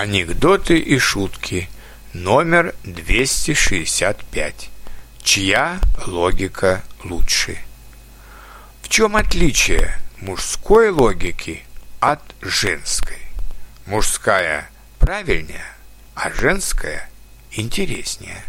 Анекдоты и шутки. Номер 265. Чья логика лучше? В чем отличие мужской логики от женской? Мужская правильнее, а женская интереснее.